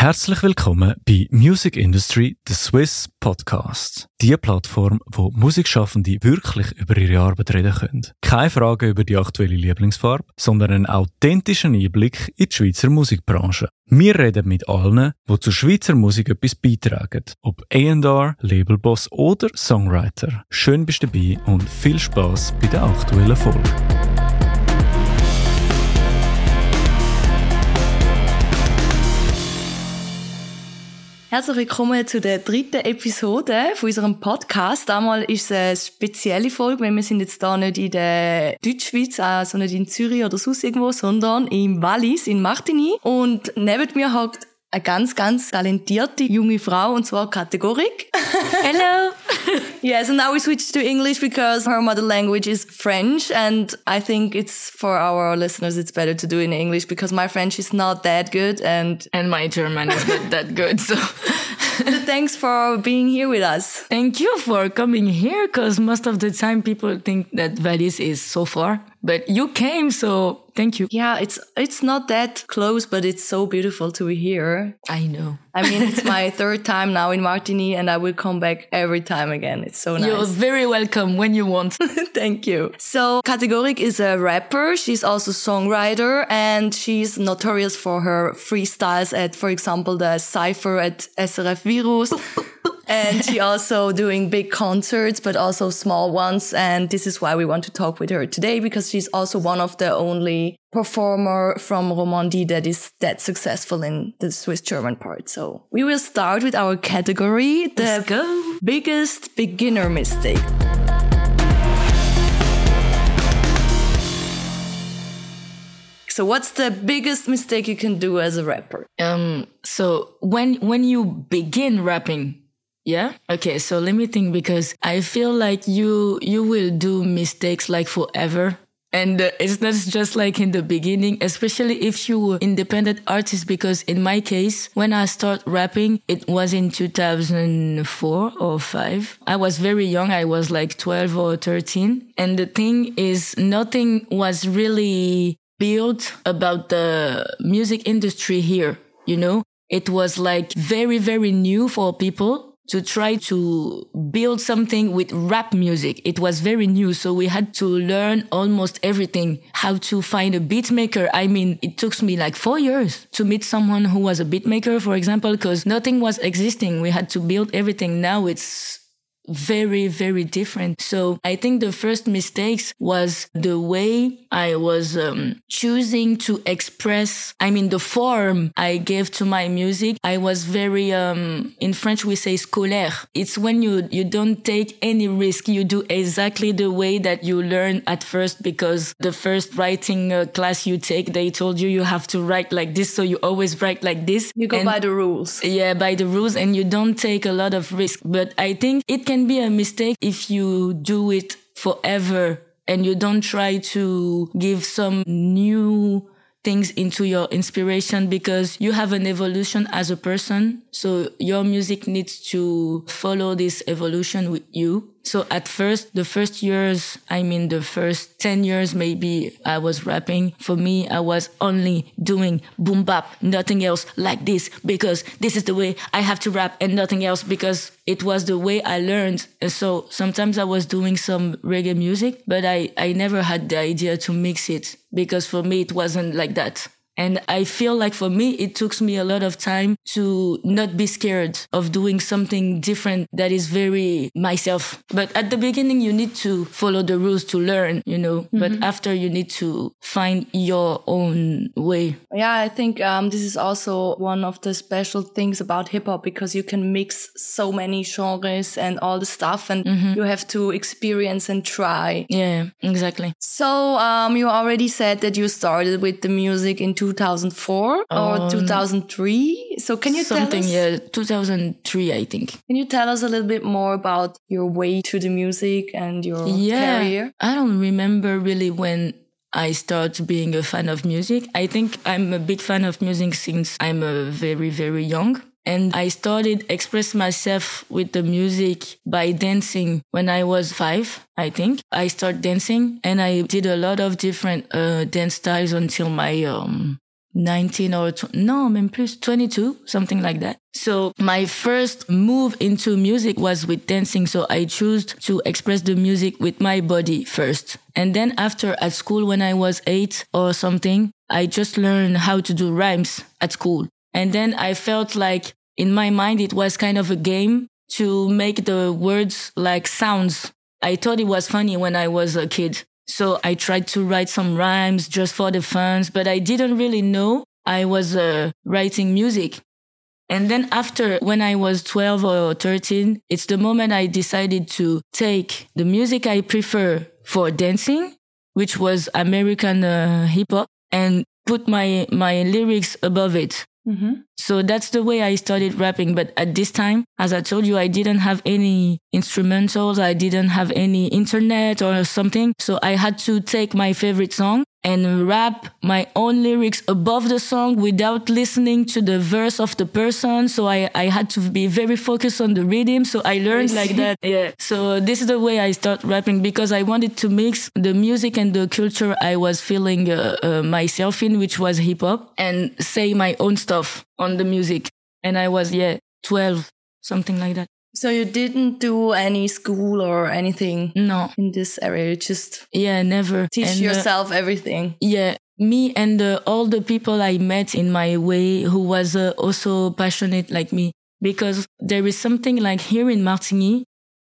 Herzlich willkommen bei Music Industry, the Swiss Podcast. Die Plattform, wo Musikschaffende wirklich über ihre Arbeit reden können. Keine Frage über die aktuelle Lieblingsfarbe, sondern einen authentischen Einblick in die Schweizer Musikbranche. Wir reden mit allen, die zur Schweizer Musik etwas beitragen. Ob A&R, Labelboss oder Songwriter. Schön bist du dabei und viel Spaß bei der aktuellen Folge. Herzlich willkommen zu der dritten Episode von unserem Podcast. Damals ist es eine spezielle Folge, weil wir sind jetzt da nicht in der Deutschschweiz, also nicht in Zürich oder sonst irgendwo, sondern im Wallis, in Martigny. Und neben mir hockt eine ganz, ganz talentierte junge Frau, und zwar KT Gorique. Hello. yes, and now we switch to English because her mother language is French, and I think it's for our listeners, it's better to do in English because my French is not that good, and and my German is not that good. So. Thanks for being here with us. Thank you for coming here because most of the time people think that Valais is so far, but you came, so thank you. Yeah, it's it's not that close, but it's so beautiful to be here. I know. I mean, it's my third time now in Martigny, and I will come back every time again. It's so nice. You're very welcome when you want. Thank you. So, KT Gorique is a rapper. She's also songwriter, and she's notorious for her freestyles at, for example, the Cypher at SRF Virus. and she also doing big concerts, but also small ones. And this is why we want to talk with her today because she's also one of the only performer from Romandie that is that successful in the Swiss German part. So we will start with our category, the biggest beginner mistake. So what's the biggest mistake you can do as a rapper? Um so when when you begin rapping yeah. Okay. So let me think because I feel like you, you will do mistakes like forever. And uh, it's not just like in the beginning, especially if you were independent artist, because in my case, when I start rapping, it was in 2004 or five. I was very young. I was like 12 or 13. And the thing is nothing was really built about the music industry here. You know, it was like very, very new for people to try to build something with rap music. It was very new. So we had to learn almost everything, how to find a beat maker. I mean, it took me like four years to meet someone who was a beat maker, for example, because nothing was existing. We had to build everything. Now it's very, very different. So I think the first mistakes was the way I was um, choosing to express, I mean, the form I gave to my music. I was very, um, in French, we say scolaire. It's when you, you don't take any risk. You do exactly the way that you learn at first because the first writing uh, class you take, they told you you have to write like this. So you always write like this. You go and, by the rules. Yeah, by the rules and you don't take a lot of risk. But I think it can be a mistake if you do it forever and you don't try to give some new things into your inspiration because you have an evolution as a person. So your music needs to follow this evolution with you. So at first, the first years, I mean, the first 10 years, maybe I was rapping. For me, I was only doing boom bap, nothing else like this because this is the way I have to rap and nothing else because it was the way I learned. And so sometimes I was doing some reggae music, but I, I never had the idea to mix it because for me, it wasn't like that. And I feel like for me, it took me a lot of time to not be scared of doing something different that is very myself. But at the beginning, you need to follow the rules to learn, you know, mm-hmm. but after you need to find your own way. Yeah, I think um, this is also one of the special things about hip hop because you can mix so many genres and all the stuff and mm-hmm. you have to experience and try. Yeah, exactly. So um, you already said that you started with the music in 2004 um, or 2003. So can you something? Tell us, yeah, 2003, I think. Can you tell us a little bit more about your way to the music and your yeah, career? I don't remember really when I start being a fan of music. I think I'm a big fan of music since I'm a very, very young. And I started express myself with the music by dancing when I was five, I think. I started dancing and I did a lot of different uh, dance styles until my um, 19 or tw- no, même plus 22, something like that. So my first move into music was with dancing. So I chose to express the music with my body first. And then after at school, when I was eight or something, I just learned how to do rhymes at school. And then I felt like in my mind, it was kind of a game to make the words like sounds. I thought it was funny when I was a kid. So I tried to write some rhymes just for the fans, but I didn't really know I was uh, writing music. And then after, when I was 12 or 13, it's the moment I decided to take the music I prefer for dancing, which was American uh, hip hop, and put my, my lyrics above it. Mm-hmm. So that's the way I started rapping. But at this time, as I told you, I didn't have any instrumentals. I didn't have any internet or something. So I had to take my favorite song and rap my own lyrics above the song without listening to the verse of the person. So I, I had to be very focused on the rhythm. So I learned like that. Yeah. So this is the way I start rapping because I wanted to mix the music and the culture I was feeling uh, uh, myself in, which was hip hop and say my own stuff on the music. And I was, yeah, 12, something like that. So you didn't do any school or anything? No. In this area, you just yeah, never teach and, uh, yourself uh, everything. Yeah, me and uh, all the people I met in my way who was uh, also passionate like me. Because there is something like here in Martigny,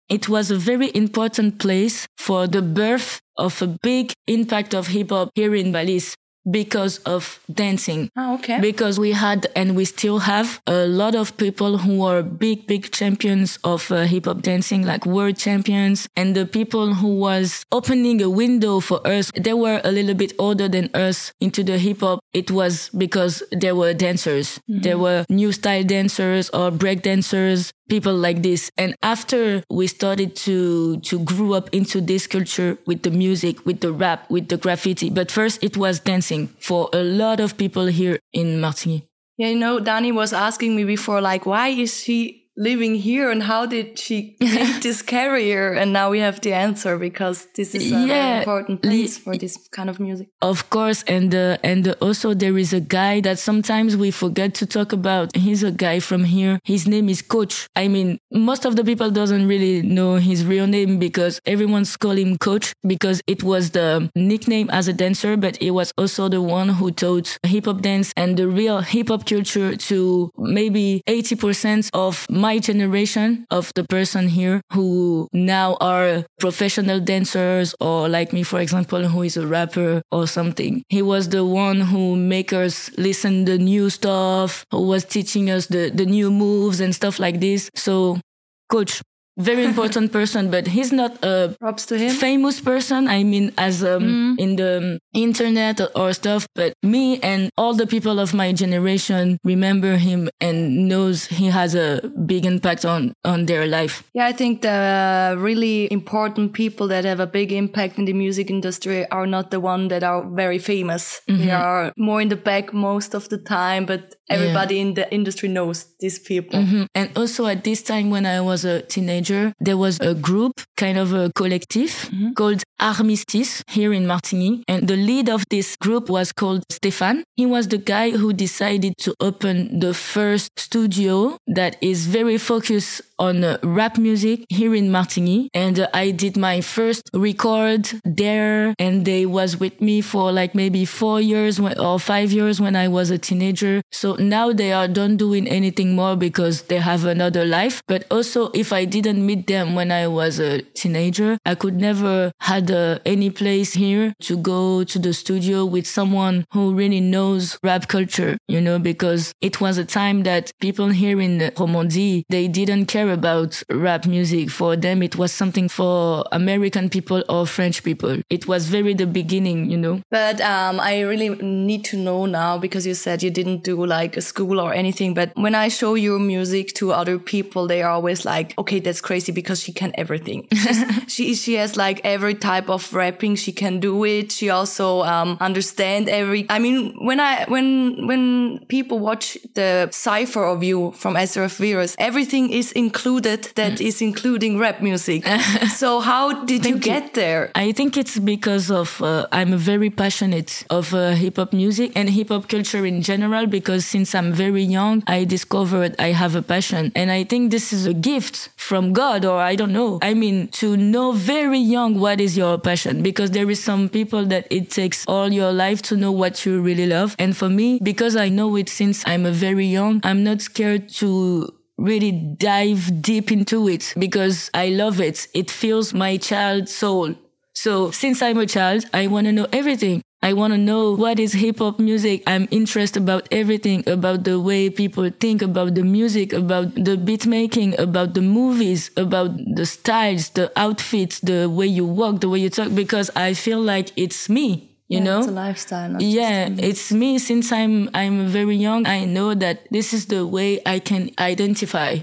it was a very important place for the birth of a big impact of hip hop here in Balis because of dancing. Oh, okay. Because we had and we still have a lot of people who are big, big champions of uh, hip hop dancing, like world champions. And the people who was opening a window for us, they were a little bit older than us into the hip hop. It was because they were dancers. Mm-hmm. There were new style dancers or break dancers people like this. And after we started to, to grow up into this culture with the music, with the rap, with the graffiti, but first it was dancing for a lot of people here in Martigny. Yeah, you know, Danny was asking me before, like, why is she living here and how did she create this career? And now we have the answer because this is a yeah, important place for this kind of music. Of course and uh, and also there is a guy that sometimes we forget to talk about. He's a guy from here. His name is coach. I mean most of the people doesn't really know his real name because everyone's call him coach because it was the nickname as a dancer but he was also the one who taught hip hop dance and the real hip hop culture to maybe 80% of my generation of the person here who now are professional dancers or like me, for example, who is a rapper or something. He was the one who make us listen the new stuff, who was teaching us the, the new moves and stuff like this. So coach, very important person, but he's not a props to him famous person. I mean, as um, mm. in the internet or stuff, but me and all the people of my generation remember him and knows he has a big impact on on their life. Yeah, I think the really important people that have a big impact in the music industry are not the one that are very famous. Mm-hmm. They are more in the back most of the time, but everybody yeah. in the industry knows these people. Mm-hmm. And also at this time when I was a teenager, there was a group, kind of a collective mm-hmm. called Armistice here in Martigny. And the lead of this group was called Stéphane. He was the guy who decided to open the first studio that is very focused on uh, rap music here in Martigny. And uh, I did my first record there and they was with me for like maybe four years or five years when I was a teenager. So now they are done doing anything more because they have another life. But also if I didn't meet them when I was a teenager, I could never had uh, any place here to go to the studio with someone who really knows rap culture, you know, because it was a time that people here in Romandie, they didn't care about rap music. For them, it was something for American people or French people. It was very the beginning, you know. But um, I really need to know now because you said you didn't do like a school or anything. But when I show your music to other people, they are always like, okay, that's crazy because she can everything. she she has like every type of rapping. She can do it. She also um, understand every. I mean, when I when when people watch the cipher of you from SRF Virus, everything is included. That is including rap music. so how did you get there? I think it's because of uh, I'm very passionate of uh, hip hop music and hip hop culture in general. Because since I'm very young, I discovered I have a passion, and I think this is a gift from God, or I don't know. I mean, to know very young what is your passion, because there is some people that it takes all your life to know what you really love. And for me, because I know it since I'm a very young, I'm not scared to really dive deep into it because I love it. It fills my child soul. So since I'm a child, I want to know everything. I want to know what is hip hop music. I'm interested about everything, about the way people think about the music, about the beat making, about the movies, about the styles, the outfits, the way you walk, the way you talk, because I feel like it's me. You Yeah, know, it's a lifestyle. yeah, it's me since I'm I'm very young. I know that this is the way I can identify.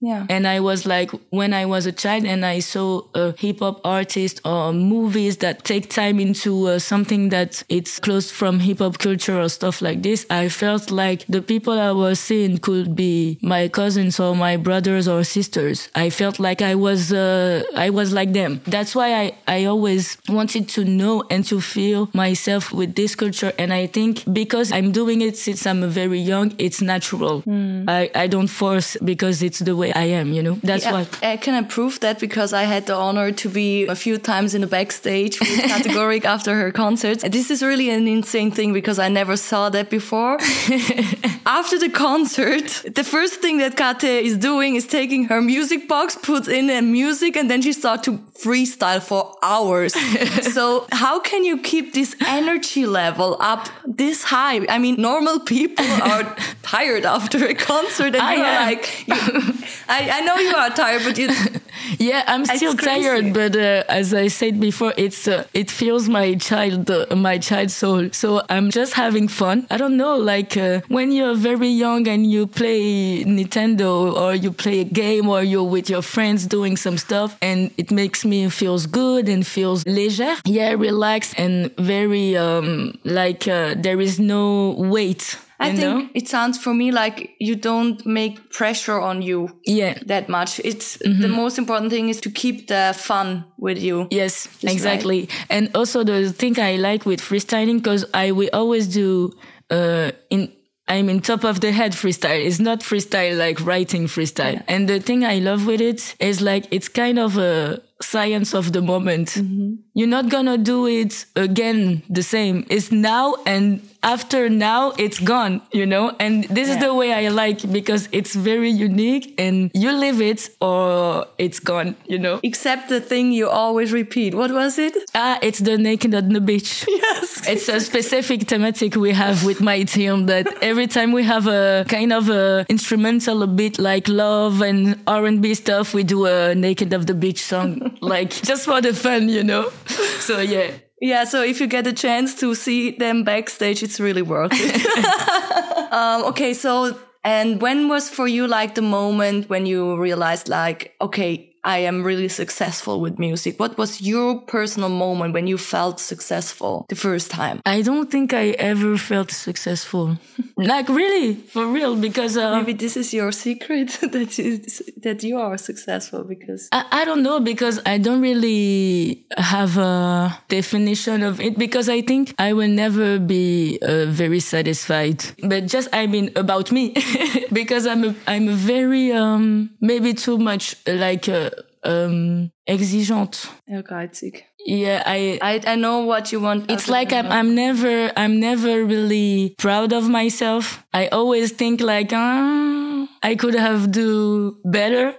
Yeah. And I was like, when I was a child and I saw a hip hop artist or movies that take time into uh, something that it's close from hip hop culture or stuff like this, I felt like the people I was seeing could be my cousins or my brothers or sisters. I felt like I was, uh, I was like them. That's why I, I always wanted to know and to feel myself with this culture. And I think because I'm doing it since I'm very young, it's natural. I, I don't force because it's the way I am, you know? That's Yeah, what. I can approve that because I had the honor to be a few times in the backstage with KT Gorique after her concerts. And this is really an insane thing because I never saw that before. after the concert, the first thing that Kate is doing is taking her music box, puts in a music, and then she starts to freestyle for hours. so how can you keep this energy level up this high? I mean, normal people are tired after a concert and I you're am. like, you, I, I know you are tired, but you, Yeah, I'm still tired, but uh, as I said before, it's uh, it feels my child, uh, my child soul. So I'm just having fun. I don't know, like uh, when you're very young and you play Nintendo or you play a game or you're with your friends doing some stuff, and it makes me feels good and feels léger. Yeah, relaxed and very um like uh, there is no weight. I think know? it sounds for me like you don't make pressure on you Yeah. that much. It's Mm-hmm. the most important thing is to keep the fun with you. Yes, right. exactly. And also the thing I like with freestyling because I we always do uh in I'm in top of the head freestyle. It's not freestyle like writing freestyle. And the thing I love with it is like it's kind of a science of the moment. You're not gonna do it again the same. It's now and after now it's gone, you know? And this is the way I like because it's very unique and you live it or it's gone, you know? Except the thing you always repeat. What was it? Ah, it's the naked on the beach. Yes. It's a specific thematic we have with my team that every time we have a kind of a instrumental, a bit like love and R&B stuff, we do a naked of the beach song, like just for the fun, you know? So yeah. Yeah, so if you get a chance to see them backstage, it's really worth it. um, okay, so and when was for you like the moment when you realized like, okay, I am really successful with music? What was your personal moment when you felt successful the first time? I don't think I ever felt successful. like really, for real, because uh, Maybe this is your secret that you, that you are successful because I, I don't know because I don't really have a definition of it because I think I will never be uh, very satisfied. But just I mean about me because I'm a, I'm a very um maybe too much like uh, um exigeante. ehrgeizig. Yeah, I I, I know what you want. it's like I'm, I'm never I'm never really proud of myself. I always think like ah, I could have do better.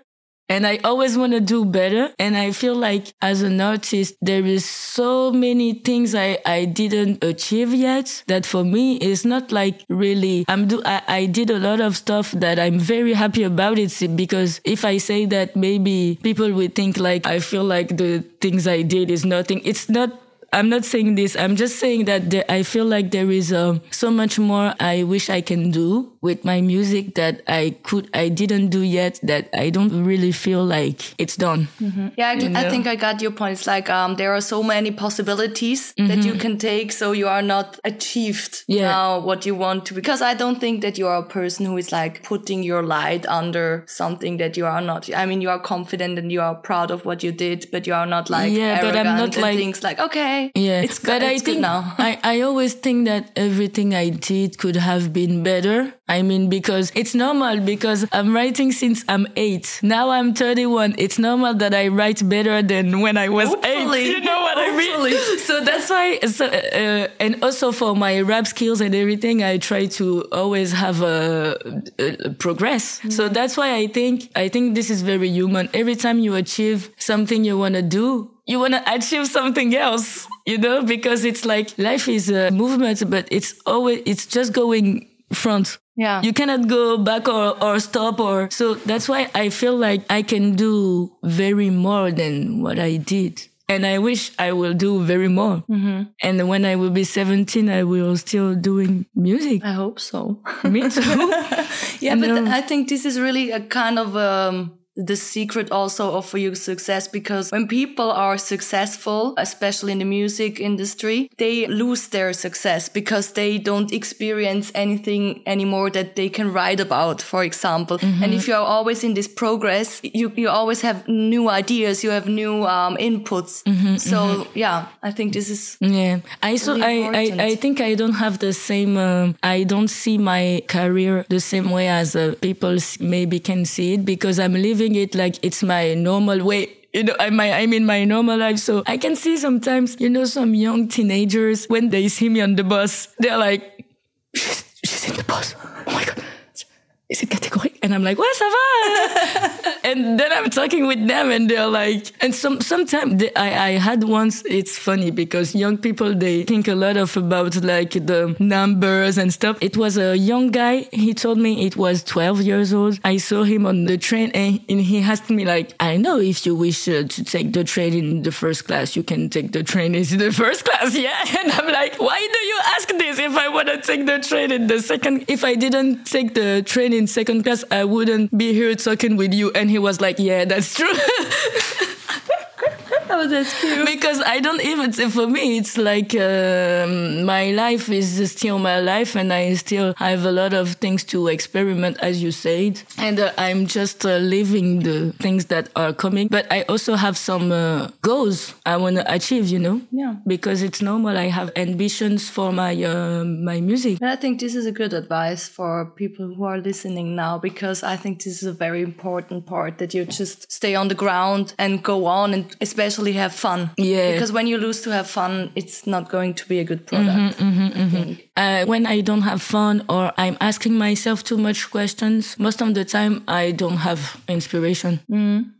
And I always want to do better. And I feel like as an artist, there is so many things I, I didn't achieve yet that for me it's not like really, I'm do, I, I did a lot of stuff that I'm very happy about it because if I say that maybe people will think like I feel like the things I did is nothing. It's not I'm not saying this. I'm just saying that there, I feel like there is uh, so much more I wish I can do with my music that I could, I didn't do yet that I don't really feel like it's done. Mm-hmm. Yeah, I, I, think I got your point. It's like, um, there are so many possibilities mm-hmm. that you can take. So you are not achieved yeah. now what you want to, because I don't think that you are a person who is like putting your light under something that you are not. I mean, you are confident and you are proud of what you did, but you are not like, yeah, but I'm not like, things like, okay, yeah, it's, but it's I think now. I, I always think that everything I did could have been better. I mean, because it's normal because I'm writing since I'm eight. Now I'm 31. It's normal that I write better than when I was Hopefully. eight. You know what Hopefully. I mean? So that's why, so, uh, and also for my rap skills and everything, I try to always have a, a progress. Mm-hmm. So that's why I think, I think this is very human. Every time you achieve something you want to do, you want to achieve something else, you know, because it's like life is a movement, but it's always, it's just going front. Yeah. You cannot go back or, or stop or, so that's why I feel like I can do very more than what I did. And I wish I will do very more. Mm-hmm. And when I will be 17, I will still doing music. I hope so. Me too. yeah, but I think this is really a kind of, um, the secret also of your success because when people are successful, especially in the music industry, they lose their success because they don't experience anything anymore that they can write about, for example. Mm-hmm. And if you are always in this progress, you, you always have new ideas, you have new um, inputs. Mm-hmm, so mm-hmm. yeah, I think this is yeah. I so really I, I I think I don't have the same. Um, I don't see my career the same way as uh, people maybe can see it because I'm living it like it's my normal way you know, I'm, I'm in my normal life. So I can see sometimes, you know, some young teenagers, when they see me on the bus, they're like, she's, she's in the bus. Oh my God. Is it KT Gorique? And I'm like, what, ça and then I'm talking with them and they're like, and some, sometimes I, I had once, it's funny because young people, they think a lot of about like the numbers and stuff. It was a young guy. He told me it was 12 years old. I saw him on the train and, and he asked me like, I know if you wish uh, to take the train in the first class, you can take the train in the first class. Yeah. And I'm like, why do you ask this if I want to take the train in the second, if I didn't take the train in second class, I wouldn't be here talking with you. And he was like, yeah, that's true. Oh, that's cute. because I don't even, for me, it's like um, my life is still my life and I still have a lot of things to experiment, as you said. And uh, I'm just uh, living the things that are coming. But I also have some uh, goals I want to achieve, you know? Yeah. Because it's normal. I have ambitions for my, uh, my music. And I think this is a good advice for people who are listening now because I think this is a very important part that you just stay on the ground and go on and especially have fun. Yeah. Because when you lose to have fun, it's not going to be a good product. Mm-hmm, mm-hmm, mm-hmm. Uh, when I don't have fun or I'm asking myself too much questions, most of the time I don't have inspiration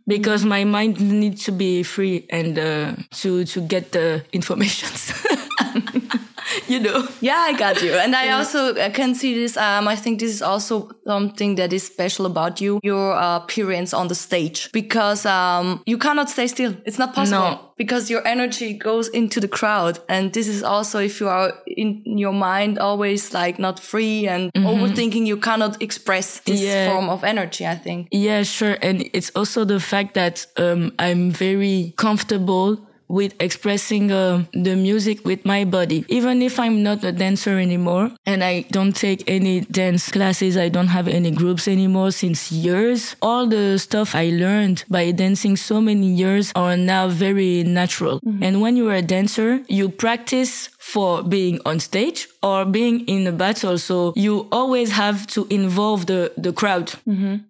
because my mind needs to be free and uh, to to get the informations. you know. Yeah, I got you. And I also I can see this. Um, I think this is also something that is special about you, your uh, appearance on the stage, because um, you cannot stay still. It's not possible. No. Because your energy goes into the crowd. And this is also if you are in your mind always like not free and overthinking, you cannot express this Yeah. form of energy, I think. Yeah, sure. And it's also the fact that um, I'm very comfortable with expressing uh, the music with my body. Even if I'm not a dancer anymore and I don't take any dance classes, I don't have any groups anymore since years. All the stuff I learned by dancing so many years are now very natural. And when you're a dancer, you practice for being on stage or being in a battle. So you always have to involve the, the crowd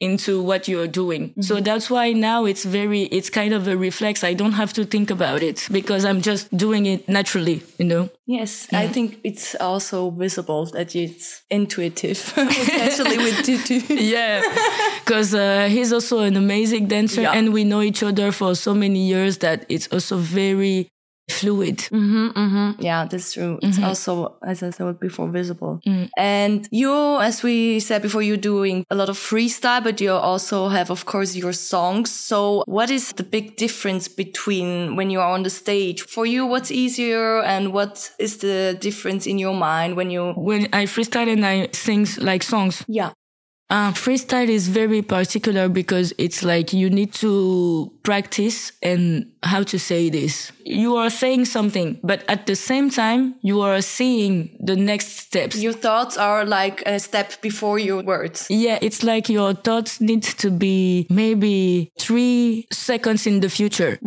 into what you're doing. So that's why now it's very, it's kind of a reflex. I don't have to think about it because I'm just doing it naturally, you know? Yes, I think it's also visible that it's intuitive, especially with Tutu. Yeah. Cause uh, he's also an amazing dancer Yeah. and we know each other for so many years that it's also very fluid. Mm-hmm, mm-hmm. Yeah, that's true. It's Mm-hmm. also, as I said before, visible. Mm. And you, as we said before, you're doing a lot of freestyle, but you also have, of course, your songs. So what is the big difference between when you are on the stage? For you, what's easier and what is the difference in your mind when you, When I freestyle and I sing like songs, yeah. Uh, freestyle is very particular because it's like you need to practice and how to say this. You are saying something, but at the same time, you are seeing the next steps. Your thoughts are like a step before your words. yeah, it's like your thoughts need to be maybe three seconds in the future.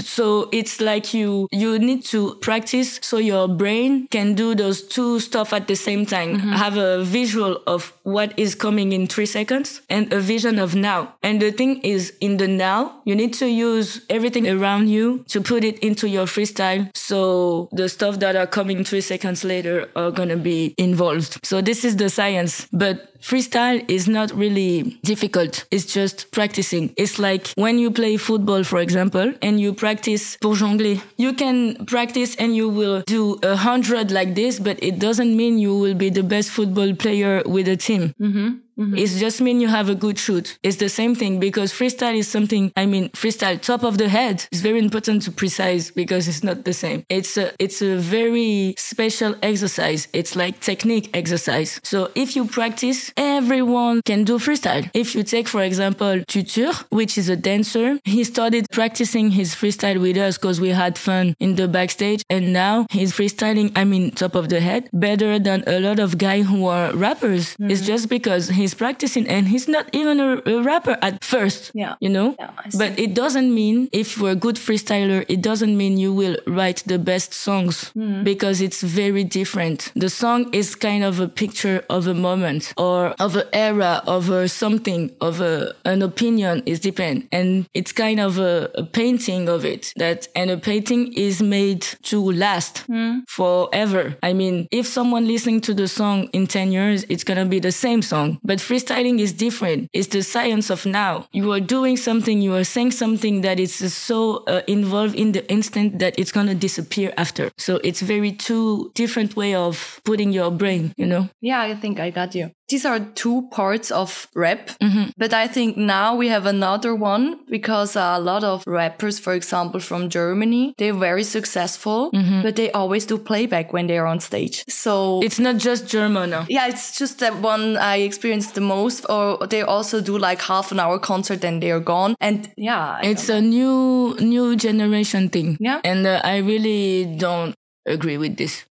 So it's like you, you need to practice so your brain can do those two stuff at the same time. Have a visual of what is coming in three seconds and a vision of now. And the thing is in the now, you need to use everything around you to put it into your freestyle. So the stuff that are coming three seconds later are going to be involved. So this is the science, but freestyle is not really difficult. It's just practicing. It's like when you play football, for example, and you practice pour jongler. You can practice and you will do a hundred like this, but it doesn't mean you will be the best football player with a team. Mm-hmm. Mm-hmm. It's just mean you have a good shoot. It's the same thing because freestyle is something, I mean, freestyle top of the head is very important to precise because it's not the same. It's a, it's a very special exercise. It's like technique exercise. So if you practice, everyone can do freestyle. If you take, for example, Tutur, which is a dancer, he started practicing his freestyle with us because we had fun in the backstage. And now he's freestyling, I mean, top of the head better than a lot of guys who are rappers. It's mm-hmm. just because he's practicing and he's not even a, a rapper at first. Yeah. You know? Yeah, but it doesn't mean if you're a good freestyler, it doesn't mean you will write the best songs mm-hmm. because it's very different. The song is kind of a picture of a moment or of an era of a something of a, an opinion is depend. And it's kind of a, a painting of it that, and a painting is made to last forever. I mean, if someone listening to the song in 10 years, it's going to be the same song. But freestyling is different. It's the science of now. You are doing something, you are saying something that is so uh, involved in the instant that it's going to disappear after. So it's very two different way of putting your brain, you know? Yeah, I think I got you. These are two parts of rap, Mm-hmm. but I think now we have another one because a lot of rappers, for example, from Germany, they're very successful, Mm-hmm. but they always do playback when they are on stage. So It's not just German. no. yeah, it's just that one I experienced the most, or they also do like half an hour concert and they're gone. And yeah, I It's a new, new generation thing. Yeah. And uh, I really don't agree with this.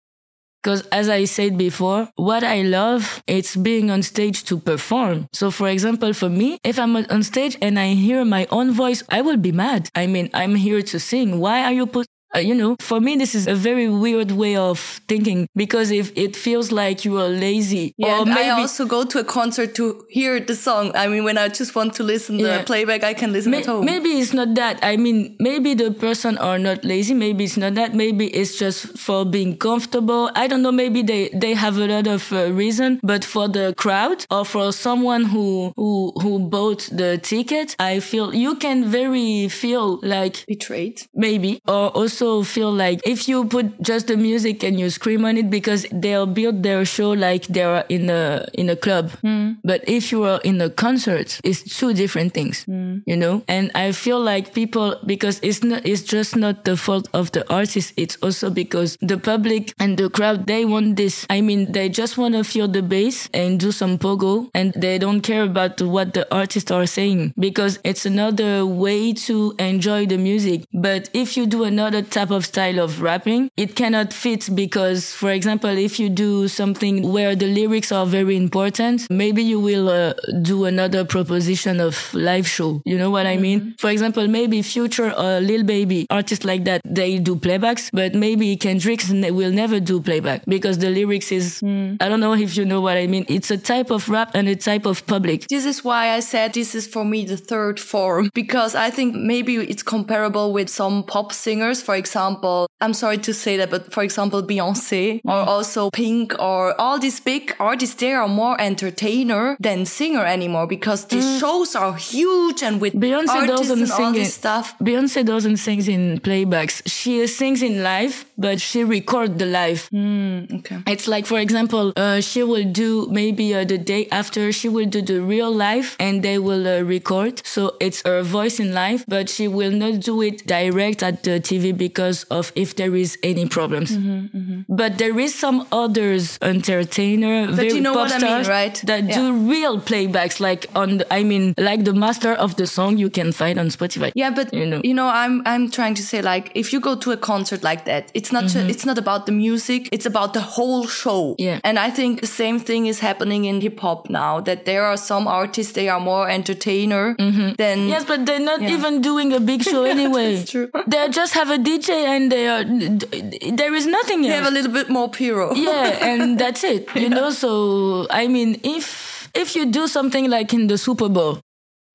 Because as I said before, what I love, it's being on stage to perform. So for example, for me, if I'm on stage and I hear my own voice, I will be mad. I mean, I'm here to sing. Why are you put, uh, you know, for me, this is a very weird way of thinking because if it feels like you are lazy Yeah, or maybe I also go to a concert to hear the song. I mean, when I just want to listen Yeah. the playback, I can listen May- at home. Maybe it's not that. I mean, maybe the person are not lazy. Maybe it's not that. Maybe it's just for being comfortable. I don't know. Maybe they, they have a lot of uh, reason, but for the crowd or for someone who, who, who bought the ticket, I feel you can very feel like Betrayed. maybe or also feel like if you put just the music and you scream on it because they'll build their show like they're in a in a club. Hmm. But if you are in a concert it's two different things hmm. you know? And i feel like people because it's not it's just not the fault of the artist it's also because the public and the crowd they want this. I mean they just want to feel the bass and do some pogo and they don't care about what the artists are saying because it's another way to enjoy the music. But if you do another type of style of rapping. It cannot fit because for example if you do something where the lyrics are very important maybe you will uh, do another proposition of live show. You know what i mean? Mm-hmm. For example maybe future or lil baby artists like that they do playbacks but maybe kendrick will never do playback because the lyrics is mm. i don't know if you know what i mean. It's a type of rap and a type of public. This is why I said this is for me the third form because I think maybe it's comparable with some pop singers. For for example, I'm sorry to say that, but for example, Beyonce or also Pink or all these big artists, they are more entertainer than singer anymore because the shows are huge and with Mm. Beyonce artists doesn't and all sing this it. stuff. Beyonce doesn't sing in playbacks. She sings in live, but she record the live. Okay. It's like, for example, uh, she will do maybe uh, the day after she will do the real live and they will uh, record. So it's her voice in live, but she will not do it direct at the TV because of if there is any problems. Mm-hmm, But there is some others entertainer, very you know pop what I mean, right? that Yeah. do real playbacks, like on, the, I mean, like the master of the song you can find on Spotify. Yeah, but You know, you know. I'm I'm trying to say like if you go to a concert like that, it's not ju- it's not about the music, it's about the whole show. Mm-hmm. Yeah. And I think the same thing is happening in hip hop now that there are some artists they are more entertainer than Mm-hmm. Yes, but they're not even doing a big show anyway. True. They just have a And they are. There is nothing they have a little bit more pyro. yeah, and that's it. You know, so I mean, if if you do something like in the Super Bowl,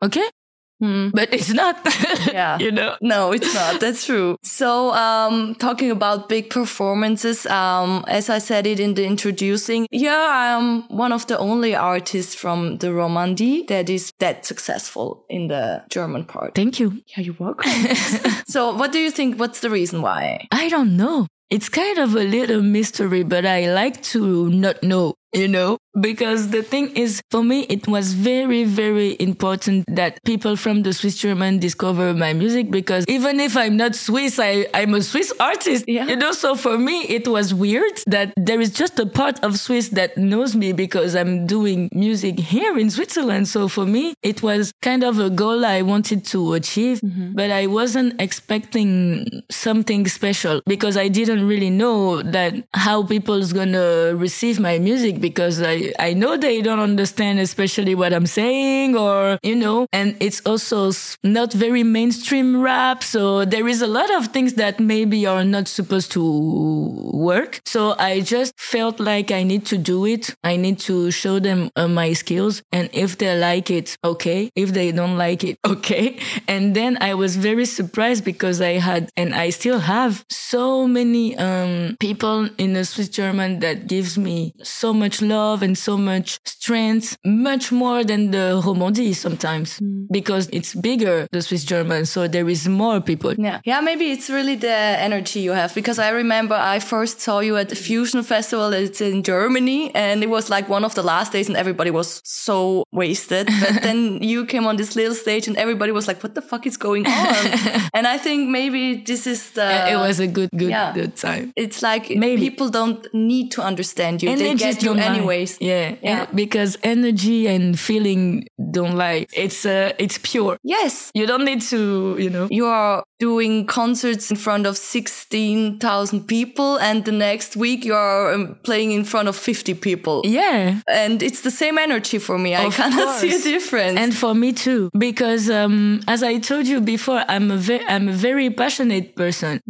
okay, but it's not. Yeah. you know. No, it's not. That's true. So, um, talking about big performances, um, as I said it in the introducing, yeah, I'm one of the only artists from the Romandie that is that successful in the German part. Thank you. Yeah, you're welcome. so, what do you think? What's the reason why? I don't know. It's kind of a little mystery, but I like to not know, you know, because the thing is, for me, it was very, very important that people from the Swiss German discover my music because even if I'm not Swiss, I, I'm a Swiss artist, Yeah. you know, so for me, it was weird that there is just a part of Swiss that knows me because I'm doing music here in Switzerland. So for me, it was kind of a goal I wanted to achieve, mm-hmm. but I wasn't expecting something special because I didn't really know that how people's gonna receive my music because I, I know they don't understand especially what I'm saying or, you know, and it's also not very mainstream rap. So there is a lot of things that maybe are not supposed to work. So I just felt like I need to do it. I need to show them uh, my skills. And if they like it, okay. If they don't like it, okay. And then I was very surprised because I had, and I still have so many, um, people in the Swiss German that gives me so much love and so much strength, much more than the Romandie sometimes hmm. because it's bigger, the Swiss German. So there is more people. Yeah. Yeah, maybe it's really the energy you have because I remember I first saw you at the Fusion Festival. It's in Germany and it was like one of the last days and everybody was so wasted. But then you came on this little stage and everybody was like, what the fuck is going on? and I think maybe this is the. it was a good, good, yeah. good time. It's like Maybe. people don't need to understand you. they get you don't lie. Anyways. Yeah, Yeah. yeah, because energy and feeling don't lie. It's uh, it's pure. Yes. You don't need to, you know. You are doing concerts in front of 16,000 people and the next week you are um, playing in front of 50 people. Yeah, And it's the same energy for me. I Of cannot see a difference. and for me too, because um, as I told you before, I'm a very I'm a very passionate person.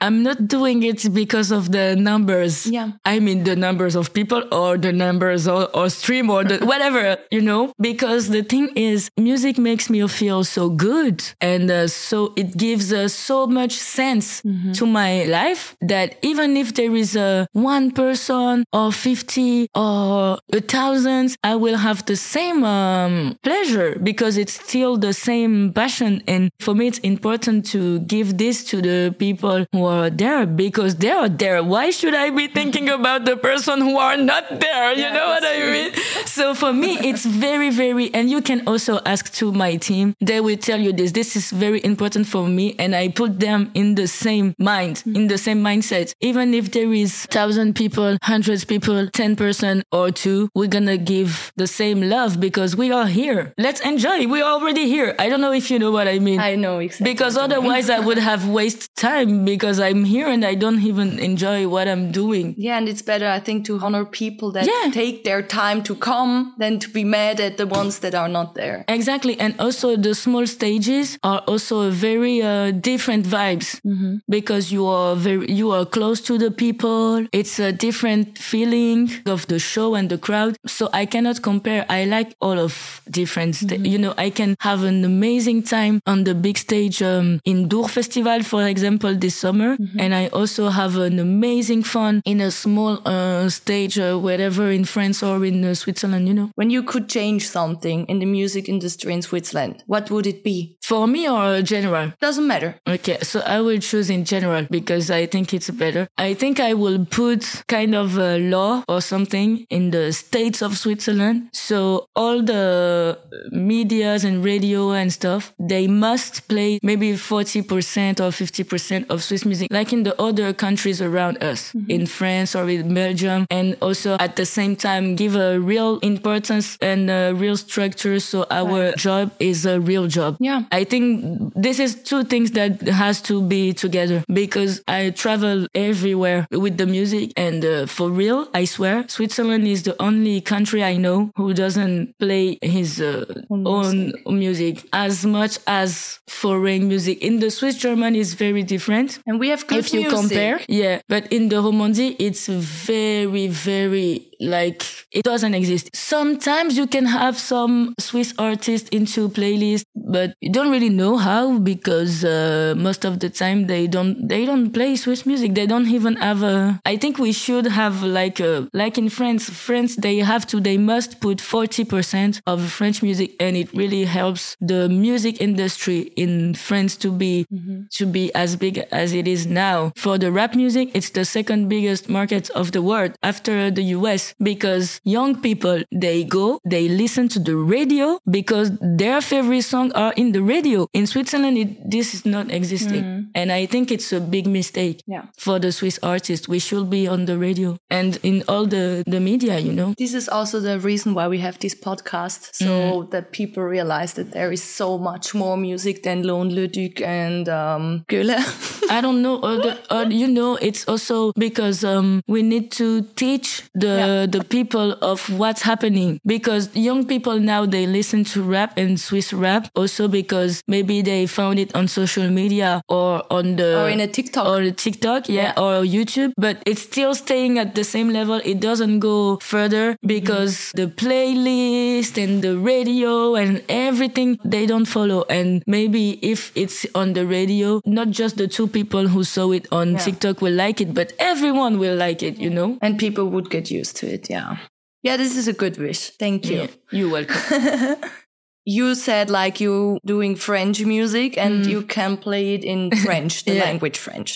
I'm not doing it because of the numbers. Yeah. I mean the numbers of people or the numbers or, or stream or the whatever, you know. Because the thing is, music makes me feel so good, and uh, so it gives uh, so much sense to my life that even if there is a one person or fifty or a thousand, I will have the same um, pleasure because it's still the same passion. And for me, it's important to give this to the people who are there because they are there. Why should I be thinking about the person who are not there? You know what I mean? So for me, it's very, very, and you can also ask to my team. They will tell you this. This is very important for me. And I put them in the same mind, in the same mindset. Even if there is thousand people, hundreds people, 10 person or two, we're going to give the same love because we are here. Let's enjoy. We're already here. I don't know if you know what I mean. I know exactly. because what you mean. otherwise I would have wasted time because I'm here and I don't even enjoy what I'm doing. Yeah, and it's better, I think, to honor people that Yeah. take their time to come than to be mad at the ones that are not there. Exactly. And also the small stages are also a very uh, different vibes because you are very, you are close to the people. It's a different feeling of the show and the crowd. So I cannot compare. I like all of different, sta- you know, I can have an amazing time on the big stage, um, in Dour Festival, for example, this summer. And I also have an amazing fun in a small, uh, stage, uh, wherever in France or in uh, Switzerland, you know. When you could change something in the music industry in Switzerland, what would it be? For me or uh, general? Doesn't matter. Okay, so I will choose in general because I think it's better. I think I will put kind of a law or something in the states of Switzerland. So all the medias and radio and stuff, they must play maybe 40% or 50% of Swiss music, like in the other countries around us, mm-hmm. in France or in Belgium. And also at the same time, give a real importance and a real structure. So our job is a real job. Yeah. I think this is two things that has to be together because I travel everywhere with the music and uh, for real, I swear, Switzerland is the only country I know who doesn't play his uh, own music. as much as foreign music. In the Swiss German is very different. And we have good if you compare yeah but in the romandie it's very very like it doesn't exist. Sometimes you can have some swiss artists into playlist but you don't really know how because uh, most of the time they don't they don't play swiss music. They don't even have a i think we should have like a like in france france they have to they must put 40% of french music and it really helps the music industry in france to be to be as big as it is now. For the rap music it's the second biggest market of the world after the us because young people they go they listen to the radio because their favorite songs are in the radio in switzerland it, this is not existing and i think it's a big mistake Yeah. for the swiss artists we should be on the radio and in all the the media you know This is also the reason why we have this podcast, so Mm. that people realize that there is so much more music than Lo & Leduc and um, Gölä. I don't know, or, the, or you know, it's also because um, we need to teach the Yeah. the people of what's happening because young people now they listen to rap and Swiss rap also because maybe they found it on social media or on the Or in a TikTok. or a TikTok, yeah, Yeah. or YouTube, but it's still staying at the same level. It doesn't go further because mm-hmm. the playlist and the radio and everything they don't follow. And maybe if it's on the radio, not just the two people who saw it on Yeah. TikTok will like it, but everyone will like it, you know? and people would get used to it, yeah. Yeah, this is a good wish. Thank you. Yeah, you're welcome. You said like you doing French music and you can play it in French, the Mm. Yeah. language French.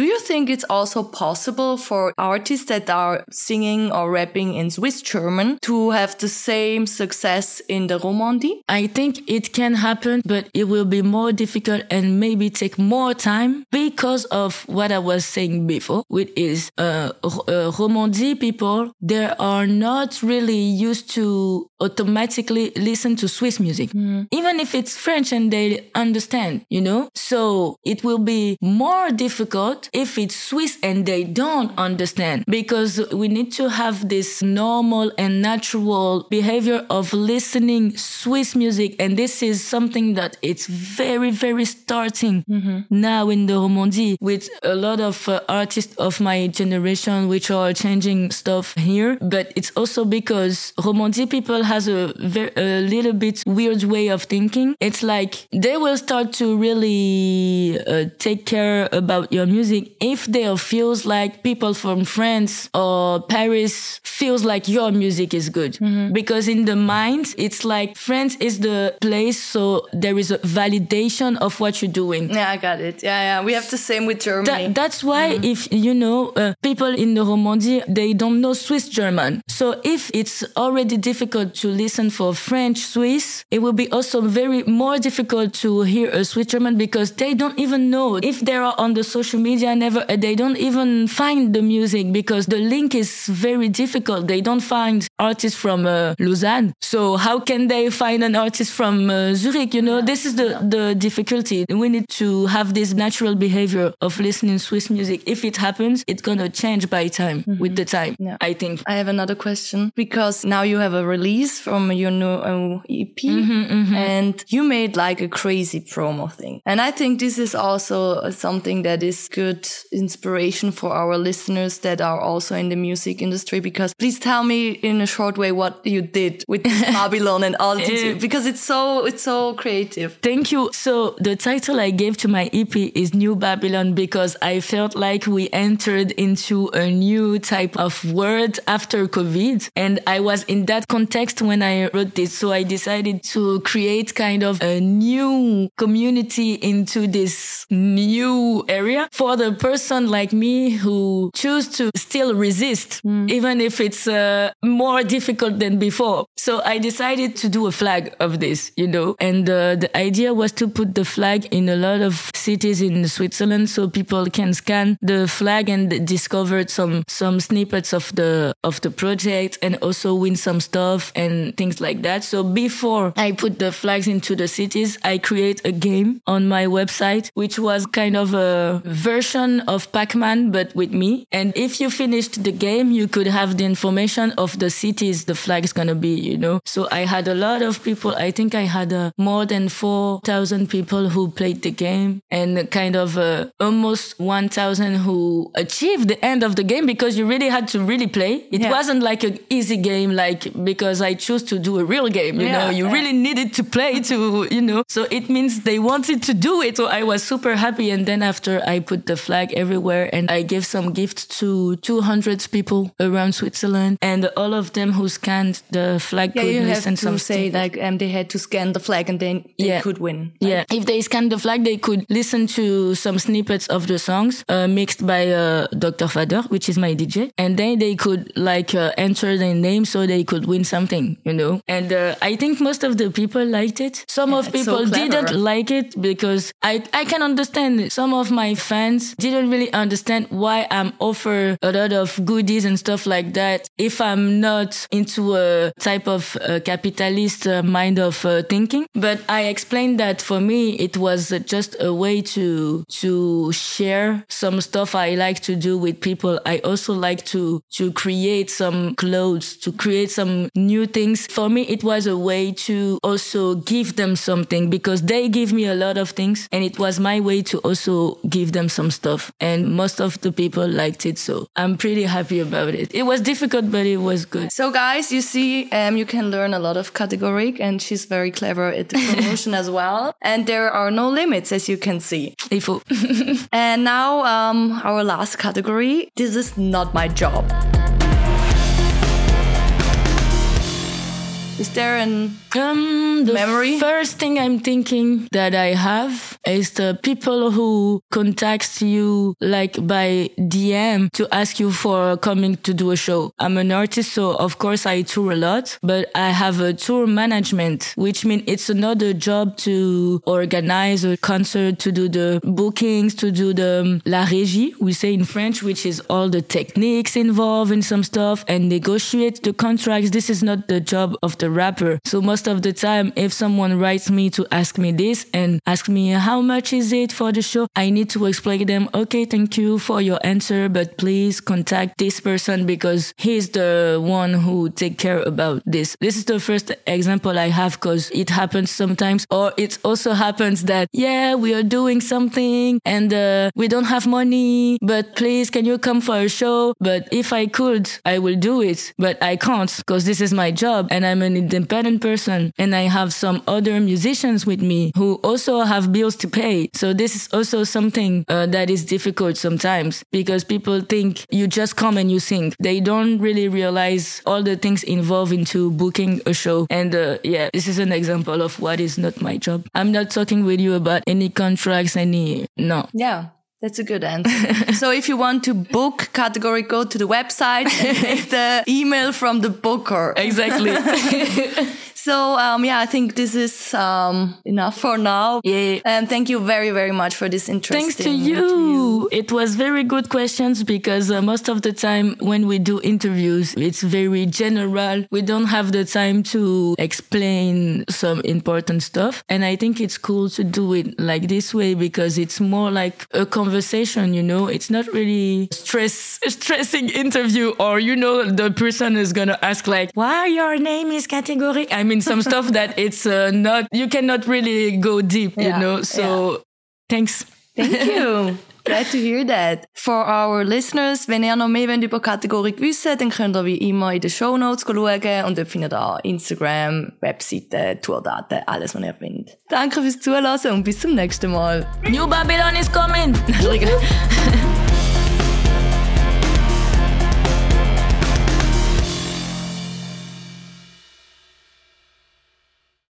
Do you think it's also possible for artists that are singing or rapping in Swiss German to have the same success in the Romandie? I think it can happen, but it will be more difficult and maybe take more time because of what I was saying before, which is uh, uh, Romandie people, they are not really used to automatically listen to Swiss music, even if it's French and they understand, you know? So it will be more difficult if it's Swiss and they don't understand because we need to have this normal and natural behavior of listening Swiss music. And this is something that it's very, very starting now in the Romandie with a lot of uh, artists of my generation, which are changing stuff here. But it's also because Romandie people has a, very, a little bit weird way of thinking. It's like they will start to really uh, take care about your music if they feels like people from France or Paris feels like your music is good. Because in the mind, it's like France is the place, so there is a validation of what you're doing. Yeah, I got it. Yeah, yeah. We have the same with Germany. That, that's why if you know uh, people in the Romandie they don't know Swiss German. So if it's already difficult to listen for French Swiss, it will be also very more difficult to hear a Swiss German because they don't even know if they are on the social media. Never uh, they don't even find the music because the link is very difficult. They don't find artists from uh, Lausanne. So how can they find an artist from uh, Zurich? You know, this is the the difficulty. We need to have this natural behavior of listening Swiss music. If it happens, it's gonna change by time with the time. Yeah. I think. I have another question because now you have a release piece from your new EP Mm-hmm, and you made like a crazy promo thing. And I think this is also something that is good inspiration for our listeners that are also in the music industry because please tell me in a short way what you did with Babylon and all this because it's so it's so creative. Thank you. So the title I gave to my EP is New Babylon because I felt like we entered into a new type of world after COVID. And I was in that context when I wrote this. So I decided to create kind of a new community into this new area for the person like me who choose to still resist, even if it's uh, more difficult than before. So I decided to do a flag of this, you know, and uh, the idea was to put the flag in a lot of cities in Switzerland so people can scan the flag and discover some, some snippets of the, of the project and also win some stuff and things like that. So before I put the flags into the cities, I create a game on my website, which was kind of a version of Pac-Man, but with me. And if you finished the game, you could have the information of the cities the flag is going to be, you know? So I had a lot of people. I think I had uh, more than 4,000 people who played the game and kind of uh, almost 1,000 who achieved the end of the game because you really had to really play. It Yeah. wasn't like an easy game, like because I chose to do a real game, you Yeah, know, you yeah. really needed to play to, you know, so it means they wanted to do it. So I was super happy. And then after I put the flag everywhere and I gave some gifts to 200 people around Switzerland and all of them who scanned the flag Yeah, could you have listen to some say like um, they had to scan the flag and then they Yeah. could win. Yeah, if they scanned the flag, they could listen to some snippets of the songs uh, mixed by uh, Dr. Fader, which is my DJ, and then they could like uh, enter their name so they could win something, you know. And uh, I think most of the people liked it. Some of it's so people didn't like it because I I can understand some of my fans didn't really understand why I'm offer a lot of goodies and stuff like that if I'm not into a type of uh, capitalist uh, mind of uh, thinking. But I explained that for me it was just a way to to share some stuff I like to do with people. I also like to to create some clothes, to create some new things. For me it was a way to also give them something because they give me a lot of things and it was my way to also give them some stuff. And most of the people liked it. So I'm pretty happy about it. It was difficult, but it was good. So guys, you see, um, you can learn a lot of KT Gorique and she's very clever at the promotion as well. And there are no limits, as you can see. And now, um, our last category. This is not my job. Is there an Um, the Memory? first thing I'm thinking that I have is the people who contact you like by DM to ask you for coming to do a show. I'm an artist, so of course I tour a lot, but I have a tour management, which means it's another job to organize a concert, to do the bookings, to do the um, la régie, we say in French, which is all the techniques involved in some stuff and negotiate the contracts. This is not the job of the rapper. So most of the time, if someone writes me to ask me this and ask me how much is it for the show, I need to explain them, okay, thank you for your answer, but please contact this person because he's the one who take care about this. This is the first example I have because it happens sometimes or it also happens that, yeah, we are doing something and uh, we don't have money, but please, can you come for a show? But if I could, I will do it, but I can't because this is my job and I'm an independent person and I have some other musicians with me who also have bills to pay. So this is also something uh, that is difficult sometimes because people think you just come and you sing. They don't really realize all the things involved into booking a show. And uh, yeah, this is an example of what is not my job. I'm not talking with you about any contracts, any, no. Yeah, that's a good answer. so if you want to book KT Gorique, go to the website and get the email from the booker. Exactly. So um, yeah, I think this is um, enough for now. Yeah. And thank you very very much for this interesting. Thanks to you. It was very good questions because uh, most of the time when we do interviews, it's very general. We don't have the time to explain some important stuff. And I think it's cool to do it like this way because it's more like a conversation, you know, it's not really stress, stressing interview or, you know, the person is going to ask like, why your name is KT Gorique? I mean, some stuff that it's uh, not, you cannot really go deep, you know? So thanks. Thank you. Glad to hear that. For our listeners, wenn ihr noch mehr wollt über KT Gorique wissen dann könnt ihr wie immer in den Show Notes schauen und dort findet ihr Instagram, Webseiten, Tourdaten, alles, was ihr findet. Danke fürs Zuhören und bis zum nächsten Mal. New Babylon is coming.